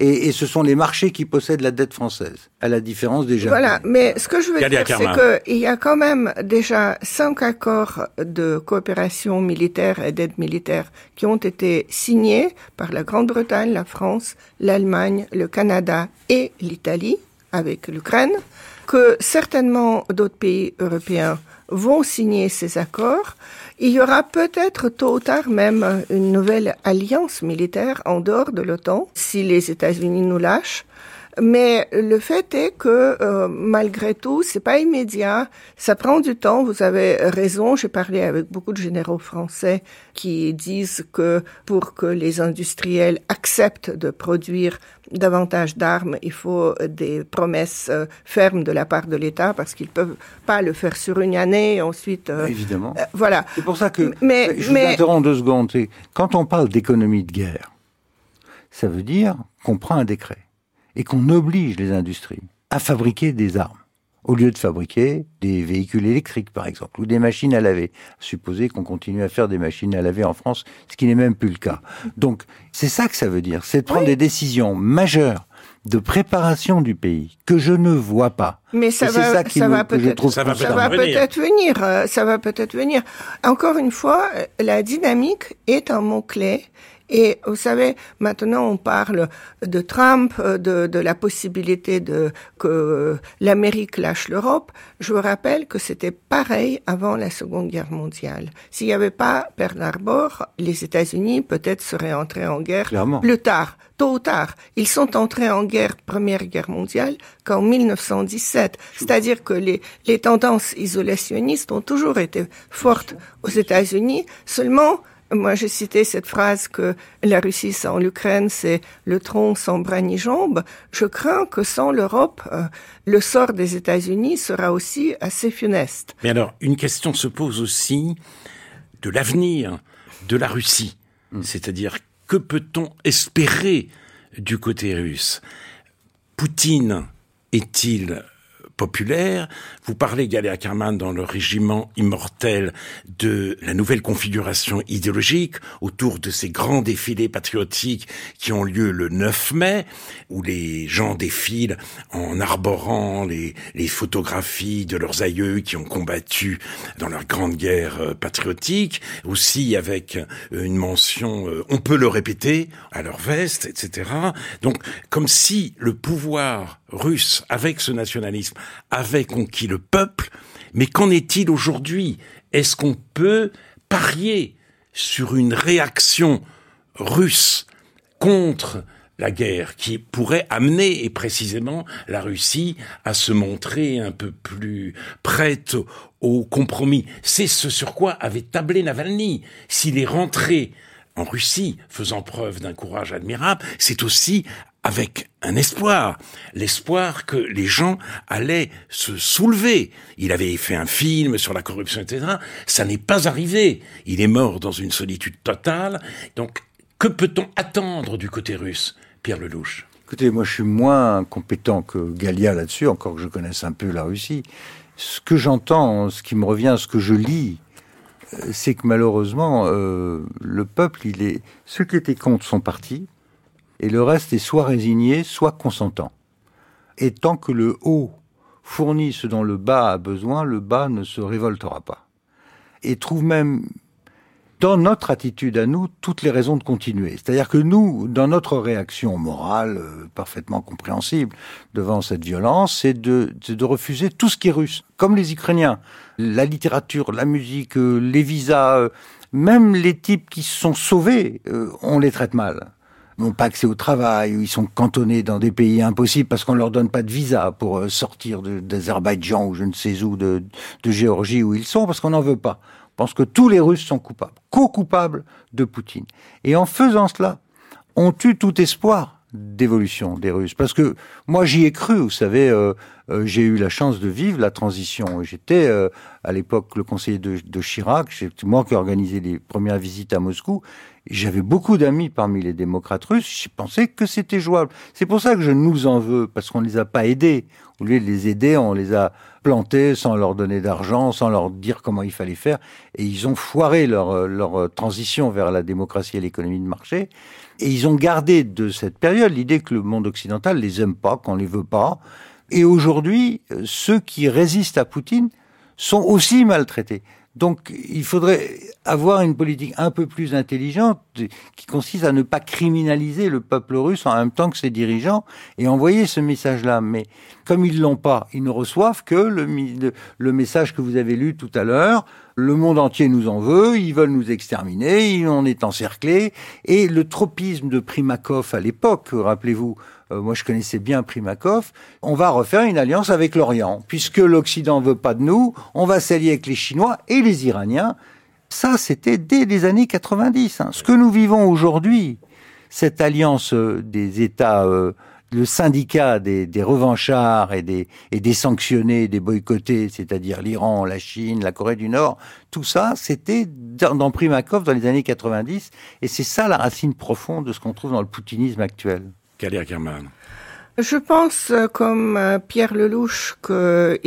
Et, et, ce sont les marchés qui possèdent la dette française, à la différence des Japonais. Voilà, mais ce que je veux dire, c'est qu'il y a quand même déjà cinq accords de coopération militaire et d'aide militaire qui ont été signés par la Grande-Bretagne, la France, l'Allemagne, le Canada et l'Italie avec l'Ukraine, que certainement d'autres pays européens vont signer ces accords. Il y aura peut-être tôt ou tard même une nouvelle alliance militaire en dehors de l'OTAN si les États-Unis nous lâchent. Mais le fait est que euh, malgré tout, c'est pas immédiat. Ça prend du temps. Vous avez raison. J'ai parlé avec beaucoup de généraux français qui disent que pour que les industriels acceptent de produire davantage d'armes, il faut des promesses euh, fermes de la part de l'État parce qu'ils peuvent pas le faire sur une année et ensuite. Euh, Évidemment. voilà. C'est pour ça que. Mais, je mais... vous interromps deux secondes. Quand on parle d'économie de guerre, ça veut dire qu'on prend un décret et qu'on oblige les industries à fabriquer des armes au lieu de fabriquer des véhicules électriques, par exemple, ou des machines à laver. Supposer qu'on continue à faire des machines à laver en France, ce qui n'est même plus le cas. Donc, c'est ça que ça veut dire, c'est de prendre des décisions majeures de préparation du pays que je ne vois pas. Mais ça va, ça, ça va peut-être, ça va peut-être venir. Euh, ça va peut-être venir. Encore une fois, la dynamique est un mot clé et vous savez, maintenant on parle de Trump, de, de la possibilité de que l'Amérique lâche l'Europe. Je vous rappelle que c'était pareil avant la Seconde Guerre mondiale. S'il n'y avait pas Pearl Harbor, les États-Unis peut-être seraient entrés en guerre plus tard, tôt ou tard. Ils sont entrés en guerre, Première Guerre mondiale, qu'en 1917. C'est-à-dire que les, les tendances isolationnistes ont toujours été fortes aux États-Unis. Seulement, moi, j'ai cité cette phrase que la Russie sans l'Ukraine, c'est le tronc sans bras ni jambes. Je crains que sans l'Europe, euh, le sort des États-Unis sera aussi assez funeste. Mais alors, une question se pose aussi de l'avenir de la Russie. Hmm. C'est-à-dire, que peut-on espérer du côté russe? Poutine est-il populaire. Vous parlez, Galéa Karman, dans le régiment immortel de la nouvelle configuration idéologique autour de ces grands défilés patriotiques qui ont lieu le 9 mai, où les gens défilent en arborant les, les photographies de leurs aïeux qui ont combattu dans leur grande guerre euh, patriotique, aussi avec une mention, euh, on peut le répéter, à leur veste, etc. Donc, comme si le pouvoir russe, avec ce nationalisme, avait conquis le peuple, mais qu'en est-il aujourd'hui? Est-ce qu'on peut parier sur une réaction russe contre la guerre qui pourrait amener et précisément la Russie à se montrer un peu plus prête au compromis? C'est ce sur quoi avait tablé Navalny. S'il est rentré en Russie faisant preuve d'un courage admirable, c'est aussi avec un espoir, l'espoir que les gens allaient se soulever. Il avait fait un film sur la corruption, etc. Ça n'est pas arrivé. Il est mort dans une solitude totale. Donc, que peut-on attendre du côté russe Pierre Lelouch? Écoutez, moi je suis moins compétent que Galia là-dessus, encore que je connaisse un peu la Russie. Ce que j'entends, ce qui me revient, ce que je lis, euh, c'est que malheureusement, euh, le peuple, il est ceux qui étaient contre son parti, et le reste est soit résigné, soit consentant. Et tant que le haut fournit ce dont le bas a besoin, le bas ne se révoltera pas. Et trouve même dans notre attitude à nous toutes les raisons de continuer. C'est-à-dire que nous, dans notre réaction morale, euh, parfaitement compréhensible devant cette violence, c'est de, de, refuser tout ce qui est russe, comme les Ukrainiens. La littérature, la musique, euh, les visas, euh, même les types qui se sont sauvés, on les traite mal n'ont pas accès au travail, ou ils sont cantonnés dans des pays impossibles parce qu'on leur donne pas de visa pour sortir d'Azerbaïdjan ou je ne sais où, de, Géorgie où ils sont, parce qu'on n'en veut pas pense que tous les Russes sont coupables, co-coupables de Poutine. Et en faisant cela, on tue tout espoir d'évolution des Russes. Parce que moi, j'y ai cru, vous savez, euh, euh, j'ai eu la chance de vivre la transition. J'étais euh, à l'époque le conseiller de, Chirac, c'est moi qui organisais les premières visites à Moscou. J'avais beaucoup d'amis parmi les démocrates russes, j'ai pensé que c'était jouable. C'est pour ça que je nous en veux, parce qu'on ne les a pas aidés. Au lieu de les aider, on les a plantés sans leur donner d'argent, sans leur dire comment il fallait faire. Et ils ont foiré leur, leur transition vers la démocratie et l'économie de marché. Et ils ont gardé de cette période l'idée que le monde occidental les aime pas, qu'on les veut pas. Et aujourd'hui, ceux qui résistent à Poutine sont aussi maltraités. Donc il faudrait avoir une politique un peu plus intelligente qui consiste à ne pas criminaliser le peuple russe en même temps que ses dirigeants et envoyer ce message-là. Mais comme ils l'ont pas, ils ne reçoivent que le, le, message que vous avez lu tout à l'heure. Le monde entier nous en veut, ils veulent nous exterminer, on est encerclé. Et le tropisme de Primakov à l'époque, rappelez-vous, euh, moi je connaissais bien Primakov, on va refaire une alliance avec l'Orient. Puisque l'Occident veut pas de nous, on va s'allier avec les Chinois et les Iraniens. Ça, c'était dès les années 90. Hein. Ce que nous vivons aujourd'hui, cette alliance euh, des États, euh, le syndicat des, revanchards et des, et des sanctionnés, des boycottés, c'est-à-dire l'Iran, la Chine, la Corée du Nord, tout ça, c'était dans, dans Primakov dans les années 90. Et c'est ça la racine profonde de ce qu'on trouve dans le poutinisme actuel. Je pense, euh, comme euh, Pierre Lelouch, qu'il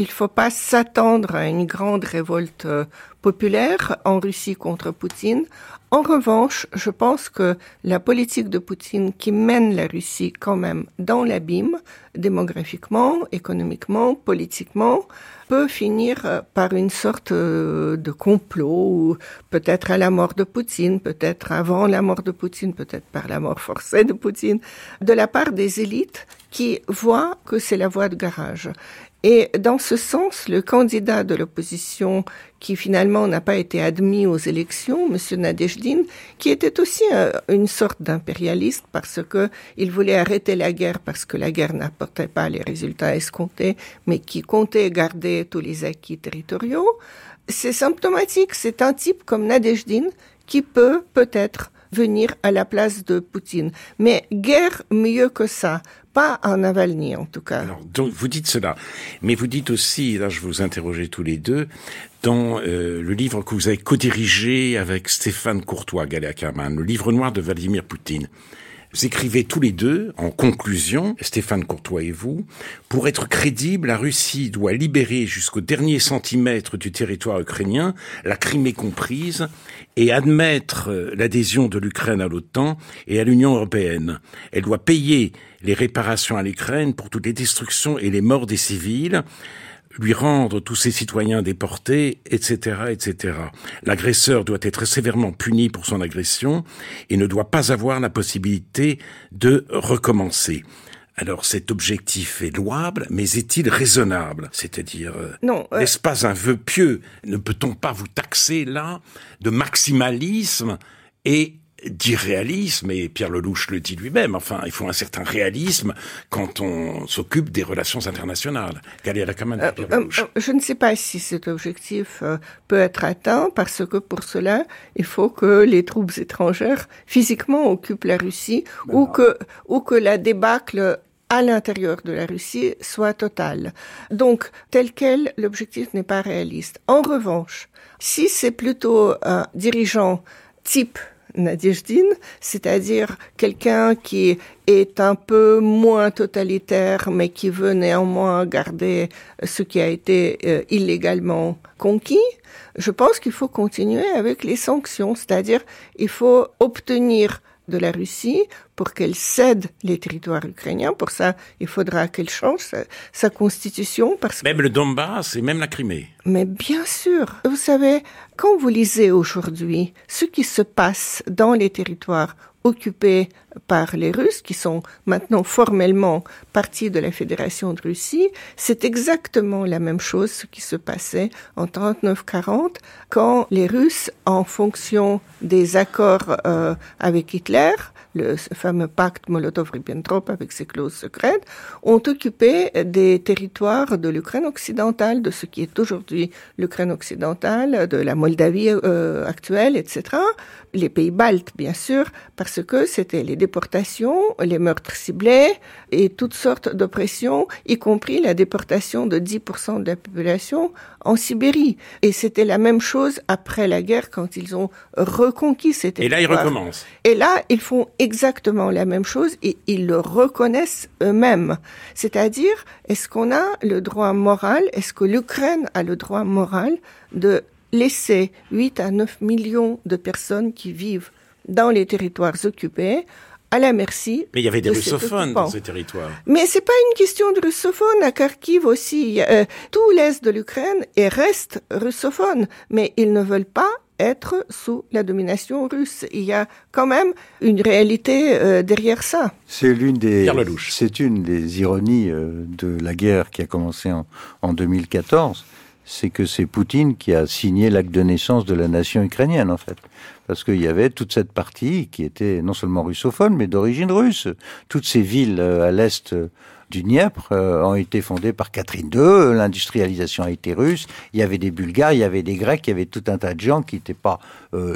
ne faut pas s'attendre à une grande révolte euh, populaire en Russie contre Poutine. En revanche, je pense que la politique de Poutine qui mène la Russie quand même dans l'abîme, démographiquement, économiquement, politiquement, peut finir par une sorte euh, de complot, peut-être à la mort de Poutine, peut-être avant la mort de Poutine, peut-être par la mort forcée de Poutine, de la part des élites qui voient que c'est la voie de garage. Et dans ce sens, le candidat de l'opposition qui finalement n'a pas été admis aux élections, M. Nadejdin, qui était aussi une sorte d'impérialiste parce que il voulait arrêter la guerre parce que la guerre n'apportait pas les résultats escomptés, mais qui comptait garder tous les acquis territoriaux. C'est symptomatique. C'est un type comme Nadejdin qui peut peut-être venir à la place de Poutine. Mais guerre mieux que ça. Pas en Navalny, en tout cas. Alors, donc, vous dites cela. Mais vous dites aussi, là, je vous interrogeais tous les deux, dans euh, le livre que vous avez co-dirigé avec Stéphane Courtois, Galéa Kerman, le livre noir de Vladimir Poutine. Vous écrivez tous les deux, en conclusion, Stéphane Courtois et vous, pour être crédible, la Russie doit libérer jusqu'au dernier centimètre du territoire ukrainien, la Crimée comprise, et admettre euh, l'adhésion de l'Ukraine à l'OTAN et à l'Union européenne. Elle doit payer les réparations à l'Ukraine pour toutes les destructions et les morts des civils lui rendre tous ses citoyens déportés, etc., etc. L'agresseur doit être sévèrement puni pour son agression et ne doit pas avoir la possibilité de recommencer. Alors cet objectif est louable, mais est-il raisonnable? C'est-à-dire, euh, non, euh, n'est-ce pas un vœu pieux? Ne peut-on pas vous taxer là de maximalisme et d'irréalisme, et Pierre Lelouch le dit lui-même, enfin, il faut un certain réalisme quand on s'occupe des relations internationales. Euh, euh, je ne sais pas si cet objectif euh, peut être atteint, parce que pour cela, il faut que les troupes étrangères physiquement occupent la Russie, ben ou que, ou que la débâcle à l'intérieur de la Russie soit totale. Donc, tel quel, l'objectif n'est pas réaliste. En revanche, si c'est plutôt un dirigeant type Nadiejdin, c'est-à-dire quelqu'un qui est un peu moins totalitaire, mais qui veut néanmoins garder ce qui a été euh, illégalement conquis. Je pense qu'il faut continuer avec les sanctions, c'est-à-dire il faut obtenir de la Russie pour qu'elle cède les territoires ukrainiens. Pour ça, il faudra qu'elle change sa, constitution. Parce même le Donbass et même la Crimée. Mais bien sûr. Vous savez, quand vous lisez aujourd'hui ce qui se passe dans les territoires occupés par les Russes, qui sont maintenant formellement partie de la Fédération de Russie, c'est exactement la même chose qui se passait en 39-40 quand les Russes, en fonction des accords euh, avec Hitler, le fameux pacte Molotov-Ribbentrop avec ses clauses secrètes, ont occupé des territoires de l'Ukraine occidentale, de ce qui est aujourd'hui l'Ukraine occidentale, de la Moldavie euh, actuelle, etc. Les pays baltes, bien sûr, parce que c'était les déportations, les meurtres ciblés et toutes sortes d'oppressions, y compris la déportation de 10% de la population en Sibérie. Et c'était la même chose après la guerre quand ils ont reconquis ces territoires. Et là, ils recommencent. Et là, ils font exactement la même chose et ils le reconnaissent eux-mêmes. C'est-à-dire, est-ce qu'on a le droit moral, est-ce que l'Ukraine a le droit moral de laisser 8 à 9 millions de personnes qui vivent dans les territoires occupés à la merci. Mais il y avait des russophones dans ces territoires. Mais c'est pas une question de russophones. À Kharkiv aussi, euh, tout l'est de l'Ukraine reste russophone, mais ils ne veulent pas être sous la domination russe. Il y a quand même une réalité euh, derrière ça. C'est l'une des, c'est une des ironies euh, de la guerre qui a commencé en, en 2014 c'est que c'est Poutine qui a signé l'acte de naissance de la nation ukrainienne, en fait. Parce qu'il y avait toute cette partie qui était non seulement russophone, mais d'origine russe. Toutes ces villes euh, à l'est euh, du Dniepr euh, ont été fondées par Catherine II, l'industrialisation a été russe, il y avait des Bulgares, il y avait des Grecs, il y avait tout un tas de gens qui n'étaient pas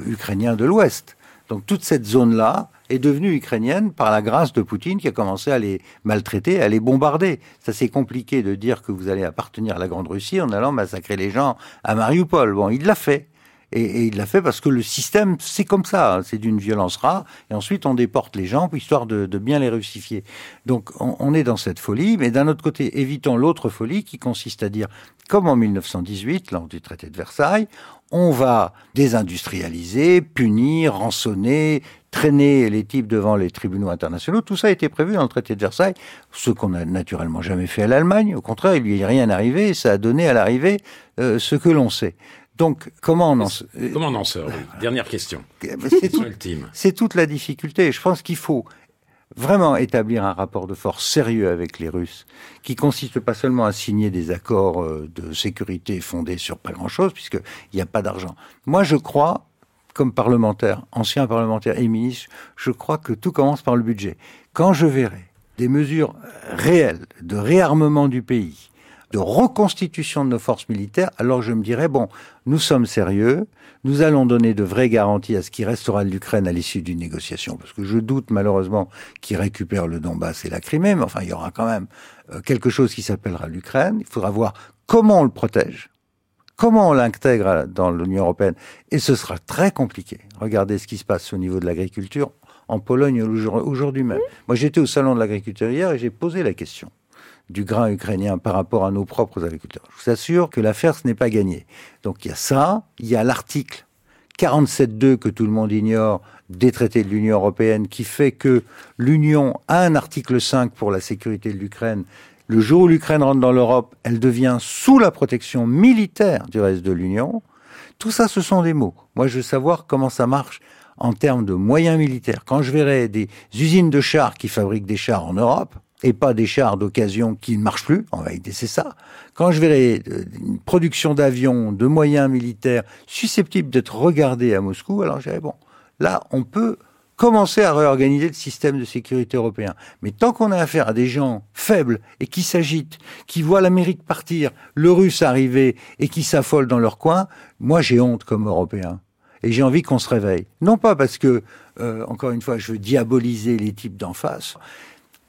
ukrainiens de l'Ouest. Donc toute cette zone-là est devenue ukrainienne par la grâce de Poutine qui a commencé à les maltraiter, à les bombarder. Ça c'est compliqué de dire que vous allez appartenir à la Grande Russie en allant massacrer les gens à Mariupol. Bon, il l'a fait. Et, il l'a fait parce que le système, c'est comme ça, hein. c'est d'une violence rare. Et ensuite, on déporte les gens, histoire de, bien les russifier. Donc, on, est dans cette folie, mais d'un autre côté, évitons l'autre folie qui consiste à dire, comme en 1918, lors du traité de Versailles, on va désindustrialiser, punir, rançonner, traîner les types devant les tribunaux internationaux. Tout ça a été prévu dans le traité de Versailles, ce qu'on n'a naturellement jamais fait à l'Allemagne. Au contraire, il lui est rien arrivé, ça a donné à l'arrivée euh, ce que l'on sait. Donc, comment on en sort Comment on en sort Dernière question. C'est toute la difficulté. Je pense qu'il faut vraiment établir un rapport de force sérieux avec les Russes, qui consiste pas seulement à signer des accords euh, de sécurité fondés sur pas grand-chose, puisqu'il n'y a pas d'argent. Moi, je crois, comme parlementaire, ancien parlementaire et ministre, je crois que tout commence par le budget. Quand je verrai des mesures réelles de réarmement du pays, de reconstitution de nos forces militaires, alors je me dirais, bon, nous sommes sérieux, nous allons donner de vraies garanties à ce qui restera de l'Ukraine à l'issue d'une négociation, parce que je doute malheureusement qu'ils récupèrent le Donbass et la Crimée, mais enfin, il y aura quand même euh, quelque chose qui s'appellera l'Ukraine. Il faudra voir comment on le protège, comment on l'intègre dans l'Union européenne, et ce sera très compliqué. Regardez ce qui se passe au niveau de l'agriculture en Pologne aujourd'hui même. Moi, j'étais au salon de l'agriculture hier et j'ai posé la question du grain ukrainien par rapport à nos propres agriculteurs. Je vous assure que l'affaire, ce n'est pas gagné. Donc il y a ça, il y a l'article 47.2 que tout le monde ignore des traités de l'Union européenne qui fait que l'Union a un article 5 pour la sécurité de l'Ukraine. Le jour où l'Ukraine rentre dans l'Europe, elle devient sous la protection militaire du reste de l'Union. Tout ça, ce sont des mots. Moi, je veux savoir comment ça marche en termes de moyens militaires. Quand je verrai des usines de chars qui fabriquent des chars en Europe, et pas des chars d'occasion qui ne marchent plus, en réalité c'est ça. Quand je verrai euh, une production d'avions, de moyens militaires susceptibles d'être regardés à Moscou, alors je bon, là on peut commencer à réorganiser le système de sécurité européen. Mais tant qu'on a affaire à des gens faibles et qui s'agitent, qui voient l'Amérique partir, le Russe arriver et qui s'affolent dans leur coin, moi j'ai honte comme Européen. Et j'ai envie qu'on se réveille. Non pas parce que, euh, encore une fois, je veux diaboliser les types d'en face,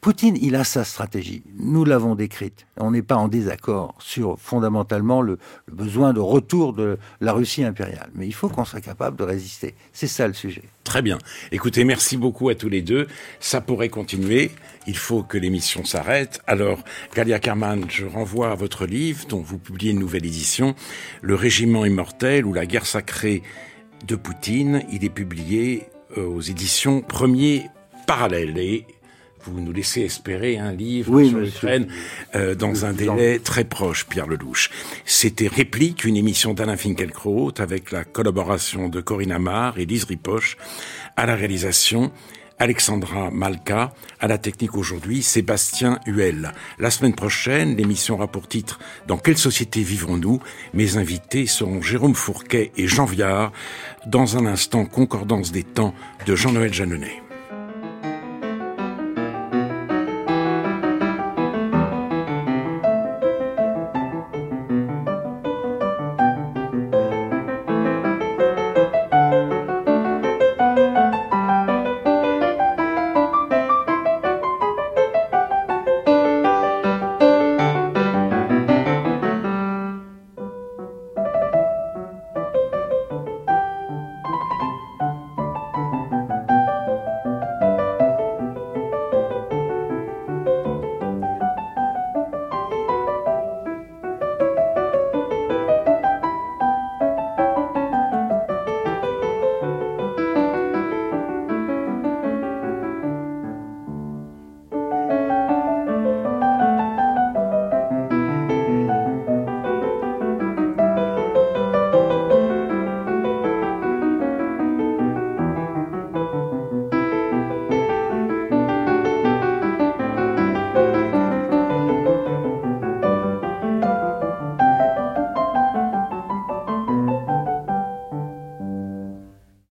Poutine, il a sa stratégie. Nous l'avons décrite. On n'est pas en désaccord sur fondamentalement le, besoin de retour de la Russie impériale. Mais il faut qu'on soit capable de résister. C'est ça le sujet. Très bien. Écoutez, merci beaucoup à tous les deux. Ça pourrait continuer. Il faut que l'émission s'arrête. Alors, Galia Karman, je renvoie à votre livre dont vous publiez une nouvelle édition, Le régiment immortel ou la guerre sacrée de Poutine. Il est publié euh, aux éditions Premier Parallèle. Vous nous laissez espérer un livre sur l'Ukraine euh, dans un délai très proche, Pierre Lelouch. C'était Réplique, une émission d'Alain Finkielkraut avec la collaboration de Corinne Amar et Lise Ripoche à la réalisation. Alexandra Malka, à la technique aujourd'hui, Sébastien Huel. La semaine prochaine, l'émission aura pour titre Dans quelle société vivons-nous? Mes invités seront Jérôme Fourquet et Jean Viard. Dans un instant, Concordance des temps de Jean-Noël Jeannonnet.